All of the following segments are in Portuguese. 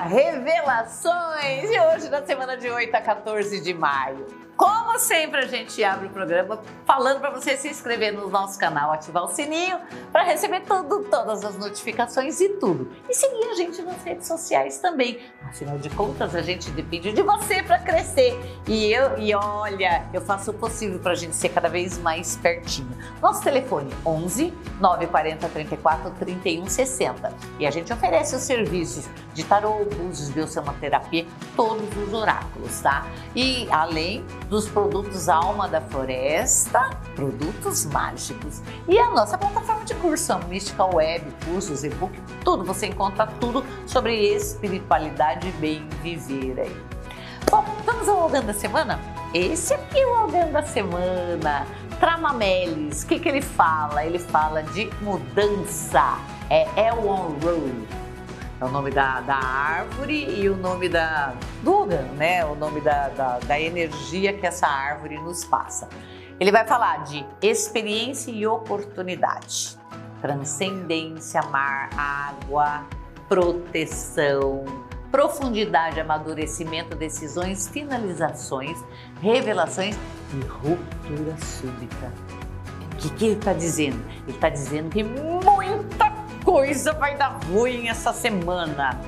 revelações! E hoje, na semana de 8 a 14 de maio. Como sempre, a gente abre o programa falando para você se inscrever no nosso canal, ativar o sininho para receber tudo, todas as notificações e tudo. E seguir a gente nas redes sociais também. Afinal de contas, a gente depende de você para crescer. E eu, e olha, eu faço o possível para a gente ser cada vez mais pertinho. Nosso telefone 11 940 34 31 60. E a gente oferece os serviços de tarô, búzios, biossonoterapia, todos os oráculos, tá? E além dos produtos Alma da Floresta, produtos mágicos. E a nossa plataforma de curso, a Web, cursos, e-book, tudo, você encontra tudo sobre espiritualidade e bem viver aí. Bom, vamos ao Algan da Semana? Esse aqui é o Algan da Semana. Tramamelis, o que, que ele fala? Ele fala de mudança. É Elon Road é o nome da, da árvore e o nome da, órgão, né? O nome da, da, da energia que essa árvore nos passa. Ele vai falar de experiência e oportunidade, transcendência, mar, água, proteção, profundidade, amadurecimento, decisões, finalizações, revelações e ruptura súbita. O que, que ele está dizendo? Ele está dizendo que muita coisa vai dar ruim essa semana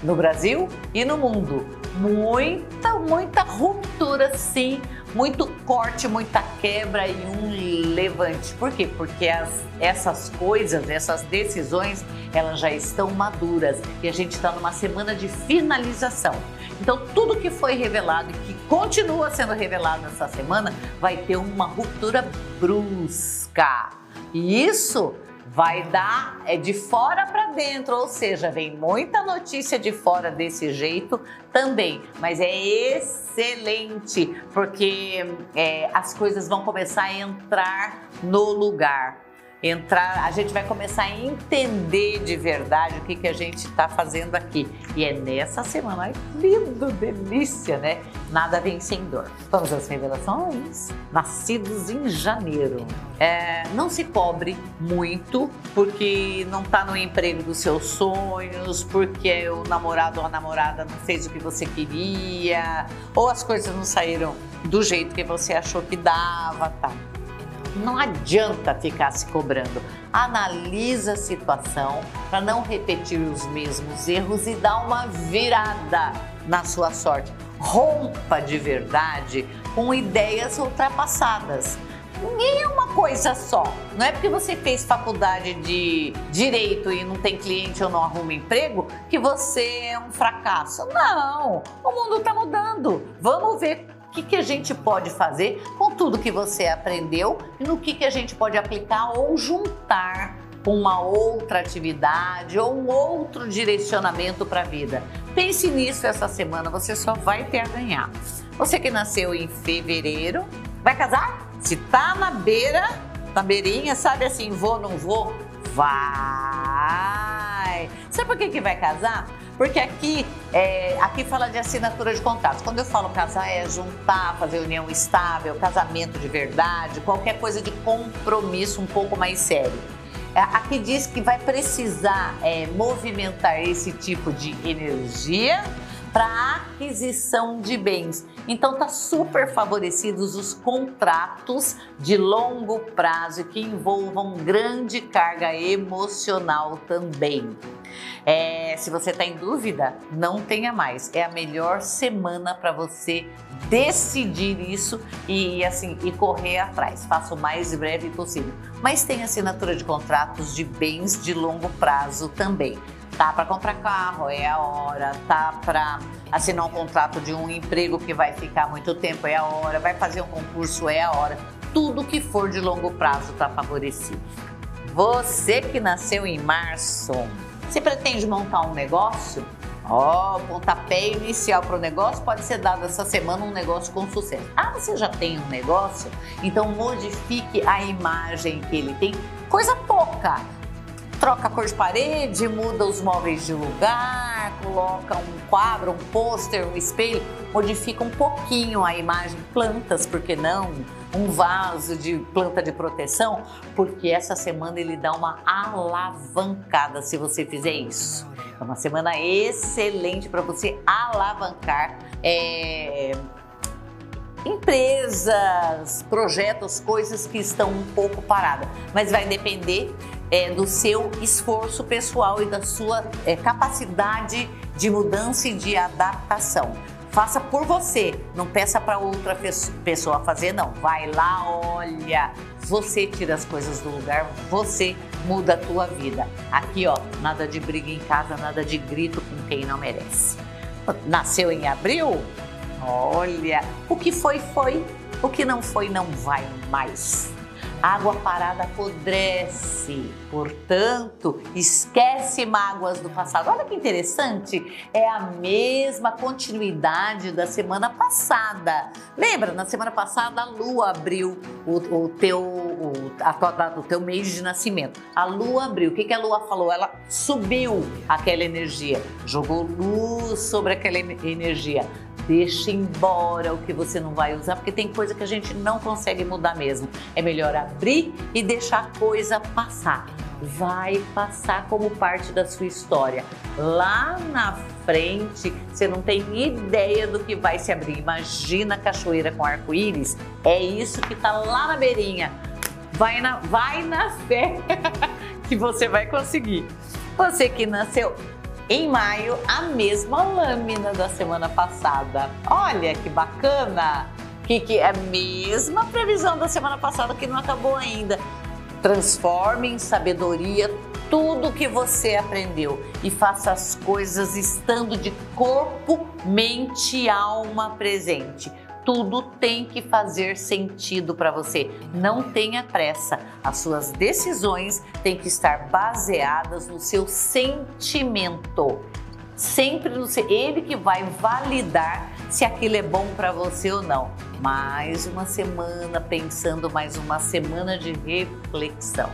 no Brasil e no mundo. Muita, muita ruptura, sim, muito corte, muita quebra e um levante. Por quê? Porque as, essas coisas, essas decisões, elas já estão maduras e a gente está numa semana de finalização. Então, tudo que foi revelado e que continua sendo revelado essa semana vai ter uma ruptura brusca. E isso vai dar é de fora para dentro, ou seja, vem muita notícia de fora desse jeito também, mas é excelente porque é, as coisas vão começar a entrar no lugar entrar, a gente vai começar a entender de verdade o que, que a gente está fazendo aqui. E é nessa semana, ai, lindo, delícia, né? Nada vem sem dor. Vamos às revelações? Nascidos em janeiro. É, não se cobre muito porque não está no emprego dos seus sonhos, porque o namorado ou a namorada não fez o que você queria, ou as coisas não saíram do jeito que você achou que dava, tá? Não adianta ficar se cobrando. Analisa a situação para não repetir os mesmos erros e dar uma virada na sua sorte. Rompa de verdade com ideias ultrapassadas. Ninguém é uma coisa só. Não é porque você fez faculdade de direito e não tem cliente ou não arruma emprego que você é um fracasso. Não, o mundo está mudando. Vamos ver que, que a gente pode fazer com tudo que você aprendeu e no que, que a gente pode aplicar ou juntar com uma outra atividade ou um outro direcionamento para a vida. Pense nisso essa semana, você só vai ter a ganhar. Você que nasceu em fevereiro, vai casar? Se tá na beira, na beirinha, sabe assim, vou, não vou? Vai! Sabe por que, que vai casar? Porque aqui, é, aqui fala de assinatura de contratos. Quando eu falo casar, é juntar, fazer união estável, casamento de verdade, qualquer coisa de compromisso um pouco mais sério. É, aqui diz que vai precisar é, movimentar esse tipo de energia para aquisição de bens. Então tá super favorecidos os contratos de longo prazo que envolvam grande carga emocional também. É, se você está em dúvida, não tenha mais. É a melhor semana para você decidir isso e assim e correr atrás. Faça o mais breve possível. Mas tem assinatura de contratos de bens de longo prazo também. Tá para comprar carro, é a hora. Tá para assinar um contrato de um emprego que vai ficar muito tempo, é a hora. Vai fazer um concurso, é a hora. Tudo que for de longo prazo está favorecido. Você que nasceu em março, se pretende montar um negócio, Ó, oh, pontapé inicial para o negócio pode ser dado essa semana um negócio com sucesso. Ah, você já tem um negócio? Então modifique a imagem que ele tem. Coisa pouca, troca a cor de parede, muda os móveis de lugar, coloca um quadro, um pôster, um espelho, modifica um pouquinho a imagem, plantas, por que não? Um vaso de planta de proteção, porque essa semana ele dá uma alavancada se você fizer isso. É uma semana excelente para você alavancar é, empresas, projetos, coisas que estão um pouco paradas. Mas vai depender é, do seu esforço pessoal e da sua é, capacidade de mudança e de adaptação. Faça por você, não peça para outra pessoa fazer, não. Vai lá, olha, você tira as coisas do lugar, você muda a tua vida. Aqui, ó, nada de briga em casa, nada de grito com quem não merece. Nasceu em abril? Olha, o que foi, foi. O que não foi, não vai mais. Água parada apodrece, portanto, esquece mágoas do passado. Olha que interessante, é a mesma continuidade da semana passada. Lembra, na semana passada a lua abriu o, o teu, o, a tua, o teu mês de nascimento. A lua abriu. O que, que a lua falou? Ela subiu aquela energia, jogou luz sobre aquela energia Deixa embora o que você não vai usar, porque tem coisa que a gente não consegue mudar mesmo. É melhor abrir e deixar a coisa passar. Vai passar como parte da sua história. Lá na frente, você não tem ideia do que vai se abrir. Imagina a cachoeira com arco-íris. É isso que está lá na beirinha. Vai na, vai na fé que você vai conseguir. Você que nasceu em maio a mesma lâmina da semana passada. Olha que bacana! Que, que é a mesma previsão da semana passada que não acabou ainda. Transforme em sabedoria tudo que você aprendeu e faça as coisas estando de corpo, mente e alma presente tudo tem que fazer sentido para você. Não tenha pressa. As suas decisões têm que estar baseadas no seu sentimento. Sempre no seu, ele que vai validar se aquilo é bom para você ou não. Mais uma semana pensando, mais uma semana de reflexão.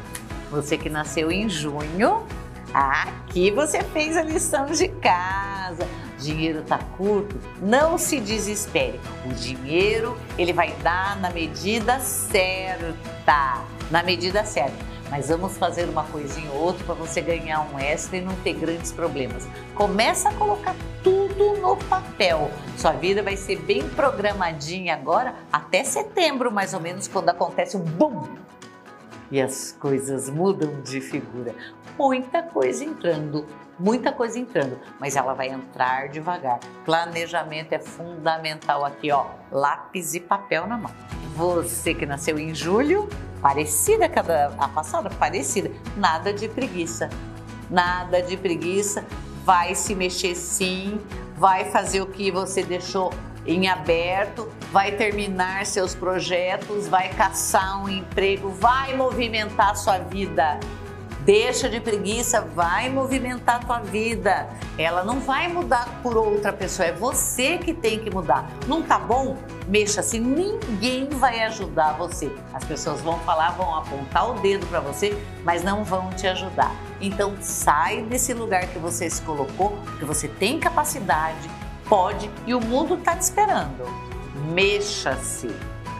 Você que nasceu em junho, aqui você fez a lição de casa dinheiro está curto, não se desespere. O dinheiro ele vai dar na medida certa, na medida certa. Mas vamos fazer uma coisinha ou outra para você ganhar um extra e não ter grandes problemas. Começa a colocar tudo no papel. Sua vida vai ser bem programadinha agora até setembro, mais ou menos, quando acontece um boom e as coisas mudam de figura. Muita coisa entrando, muita coisa entrando, mas ela vai entrar devagar. Planejamento é fundamental aqui, ó, lápis e papel na mão. Você que nasceu em julho, parecida com a passada, parecida, nada de preguiça. Nada de preguiça, vai se mexer sim, vai fazer o que você deixou em aberto, vai terminar seus projetos, vai caçar um emprego, vai movimentar sua vida. Deixa de preguiça, vai movimentar tua vida. Ela não vai mudar por outra pessoa, é você que tem que mudar. Não tá bom? Mexa-se, ninguém vai ajudar você. As pessoas vão falar, vão apontar o dedo para você, mas não vão te ajudar. Então sai desse lugar que você se colocou, que você tem capacidade, pode e o mundo está te esperando. Mexa-se.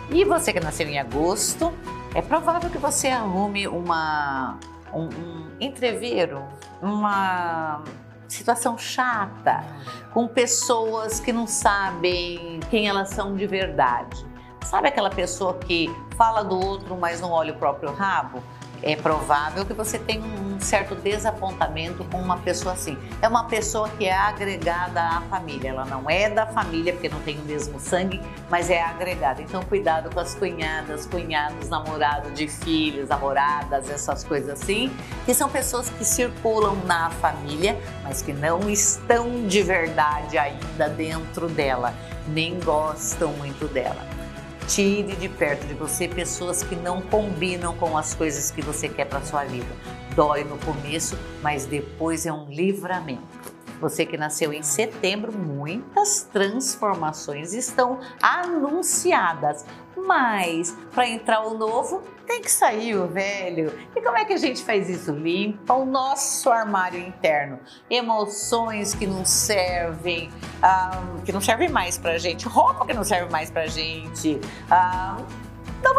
E você que nasceu em agosto, é provável que você arrume uma, um, um entreveiro, uma situação chata, com pessoas que não sabem quem elas são de verdade. Sabe aquela pessoa que fala do outro, mas não olha o próprio rabo? É provável que você tenha um certo desapontamento com uma pessoa assim. É uma pessoa que é agregada à família, ela não é da família porque não tem o mesmo sangue, mas é agregada. Então, cuidado com as cunhadas, cunhados, namorado de filhos, namoradas, essas coisas assim, que são pessoas que circulam na família, mas que não estão de verdade ainda dentro dela, nem gostam muito dela. Tire de perto de você pessoas que não combinam com as coisas que você quer para sua vida. Dói no começo, mas depois é um livramento. Você que nasceu em setembro, muitas transformações estão anunciadas. Mas para entrar o novo, tem que sair o velho. E como é que a gente faz isso? Limpa o nosso armário interno. Emoções que não servem, ah, que não servem mais pra gente, roupa que não serve mais pra gente. Ah,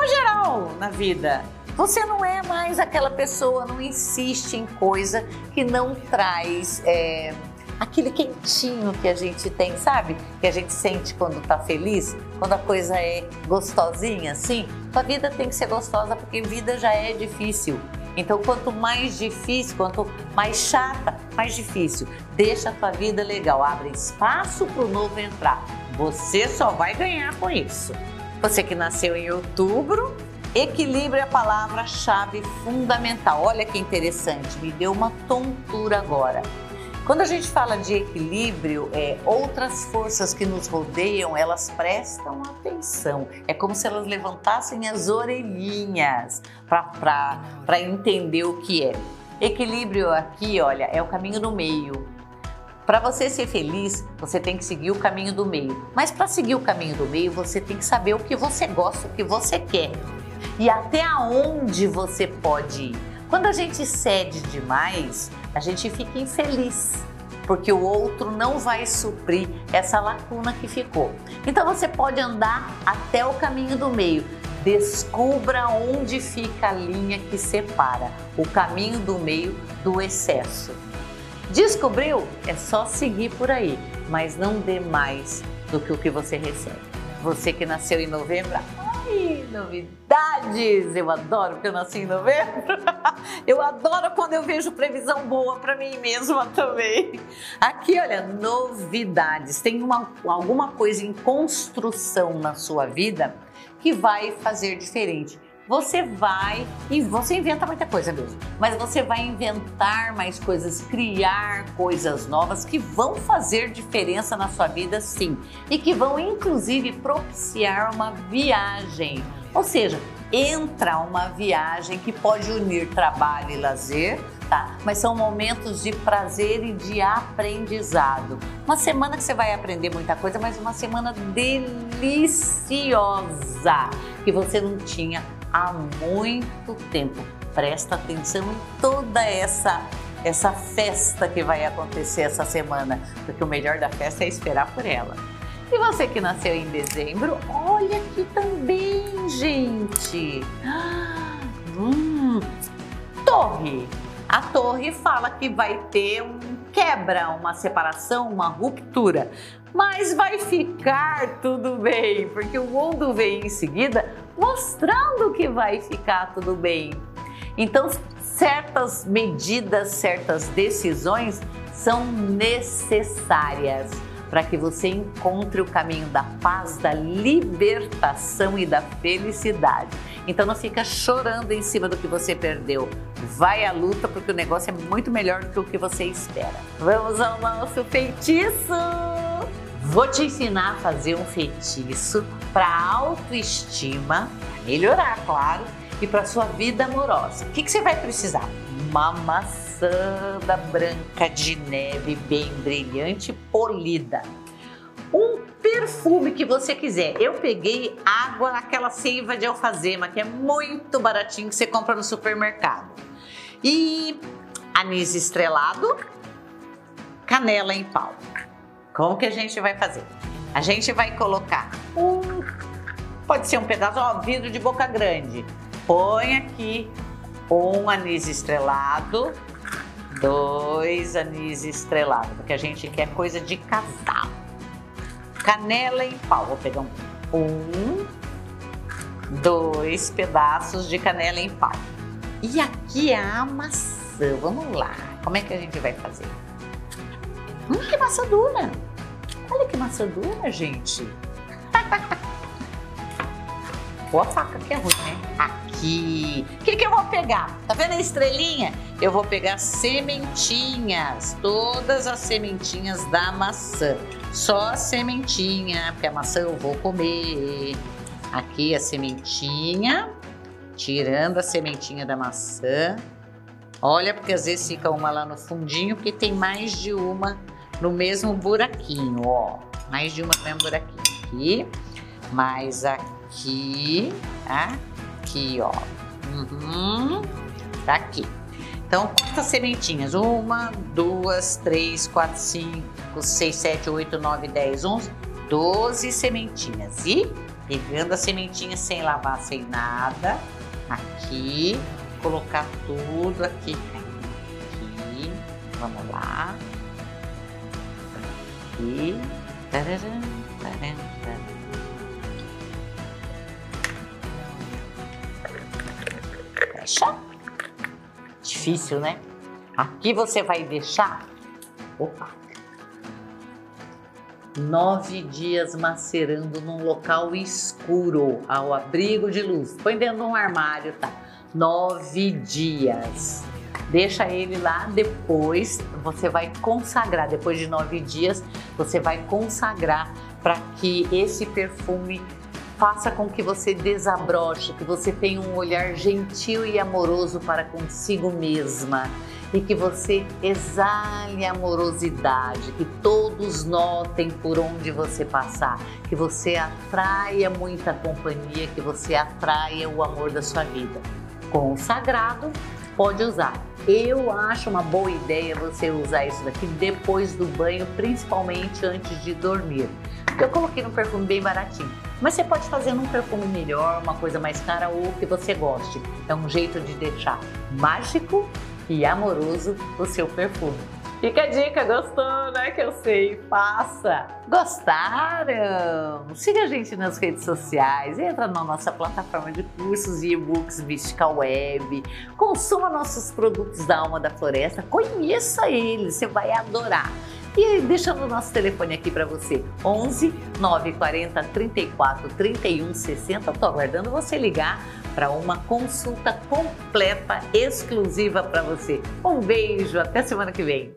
uma geral na vida. Você não é mais aquela pessoa, não insiste em coisa que não traz. É, aquele quentinho que a gente tem, sabe? Que a gente sente quando tá feliz, quando a coisa é gostosinha, assim. Tua vida tem que ser gostosa porque vida já é difícil. Então, quanto mais difícil, quanto mais chata, mais difícil. Deixa a tua vida legal, abre espaço para o novo entrar. Você só vai ganhar com isso. Você que nasceu em outubro, equilíbrio é a palavra-chave fundamental. Olha que interessante, me deu uma tontura agora. Quando a gente fala de equilíbrio, é, outras forças que nos rodeiam, elas prestam atenção. É como se elas levantassem as orelhinhas para entender o que é. Equilíbrio aqui, olha, é o caminho do meio. Para você ser feliz, você tem que seguir o caminho do meio. Mas para seguir o caminho do meio, você tem que saber o que você gosta, o que você quer e até aonde você pode ir. Quando a gente cede demais, a gente fica infeliz, porque o outro não vai suprir essa lacuna que ficou. Então você pode andar até o caminho do meio. Descubra onde fica a linha que separa o caminho do meio do excesso. Descobriu? É só seguir por aí, mas não dê mais do que o que você recebe. Você que nasceu em novembro, Ai, novidades! Eu adoro porque eu nasci em novembro. Eu adoro quando eu vejo previsão boa para mim mesma também. Aqui, olha, novidades. Tem uma, alguma coisa em construção na sua vida que vai fazer diferente você vai e você inventa muita coisa mesmo, mas você vai inventar mais coisas, criar coisas novas que vão fazer diferença na sua vida, sim, e que vão inclusive propiciar uma viagem. Ou seja, entra uma viagem que pode unir trabalho e lazer, tá? Mas são momentos de prazer e de aprendizado. Uma semana que você vai aprender muita coisa, mas uma semana deliciosa que você não tinha há muito tempo. Presta atenção em toda essa essa festa que vai acontecer essa semana, porque o melhor da festa é esperar por ela. E você que nasceu em dezembro, olha aqui também, gente. Hum, torre. A torre fala que vai ter um quebra, uma separação, uma ruptura. Mas vai ficar tudo bem, porque o mundo vem em seguida mostrando que vai ficar tudo bem. Então, certas medidas, certas decisões são necessárias para que você encontre o caminho da paz, da libertação e da felicidade. Então não fica chorando em cima do que você perdeu. Vai à luta porque o negócio é muito melhor do que o que você espera. Vamos ao nosso feitiço! Vou te ensinar a fazer um feitiço para autoestima, melhorar, claro, e para sua vida amorosa. O que, que você vai precisar? Uma maçã da branca de neve bem brilhante, polida. Um perfume que você quiser. Eu peguei água, aquela seiva de alfazema, que é muito baratinho, que você compra no supermercado. E anis estrelado, canela em pau. Como que a gente vai fazer? A gente vai colocar um, pode ser um pedaço, ó, vidro de boca grande. Põe aqui um anis estrelado, dois anis estrelados, porque a gente quer coisa de casal. Canela em pau, vou pegar um, um dois pedaços de canela em pau. E aqui é a maçã, vamos lá, como é que a gente vai fazer? Hum, que massa dura! Olha que massa dura, gente! Boa faca que é ruim, né? Aqui. O que, que eu vou pegar? Tá vendo a estrelinha? Eu vou pegar sementinhas, todas as sementinhas da maçã. Só a sementinha, porque a maçã eu vou comer. Aqui a sementinha, tirando a sementinha da maçã. Olha, porque às vezes fica uma lá no fundinho, porque tem mais de uma no mesmo buraquinho, ó. Mais de uma no mesmo buraquinho aqui, mais aqui, aqui, ó. Uhum, tá aqui. Então, quantas sementinhas? Uma, duas, três, quatro, cinco, seis, sete, oito, nove, dez, onze, doze sementinhas. E pegando as sementinhas sem lavar, sem nada, aqui, colocar tudo aqui. Aqui, vamos lá. Aqui. Fecha difícil, né? Aqui você vai deixar. Opa! Nove dias macerando num local escuro, ao abrigo de luz. Põe dentro de um armário, tá? Nove dias. Deixa ele lá, depois você vai consagrar. Depois de nove dias, você vai consagrar para que esse perfume faça com que você desabroche, que você tenha um olhar gentil e amoroso para consigo mesma e que você exale amorosidade, que todos notem por onde você passar, que você atraia muita companhia, que você atraia o amor da sua vida. Consagrado, pode usar. Eu acho uma boa ideia você usar isso daqui depois do banho, principalmente antes de dormir. Eu coloquei um perfume bem baratinho. Mas você pode fazer num perfume melhor, uma coisa mais cara ou que você goste. É um jeito de deixar mágico e amoroso o seu perfume. Fica a dica, gostou, né? Que eu sei, faça! Gostaram? Siga a gente nas redes sociais, entra na nossa plataforma de cursos e e-books Mystical Web, consuma nossos produtos da Alma da Floresta, conheça eles, você vai adorar. E deixando o nosso telefone aqui para você, 11 940 34 31 60. Estou aguardando você ligar para uma consulta completa, exclusiva para você. Um beijo, até semana que vem.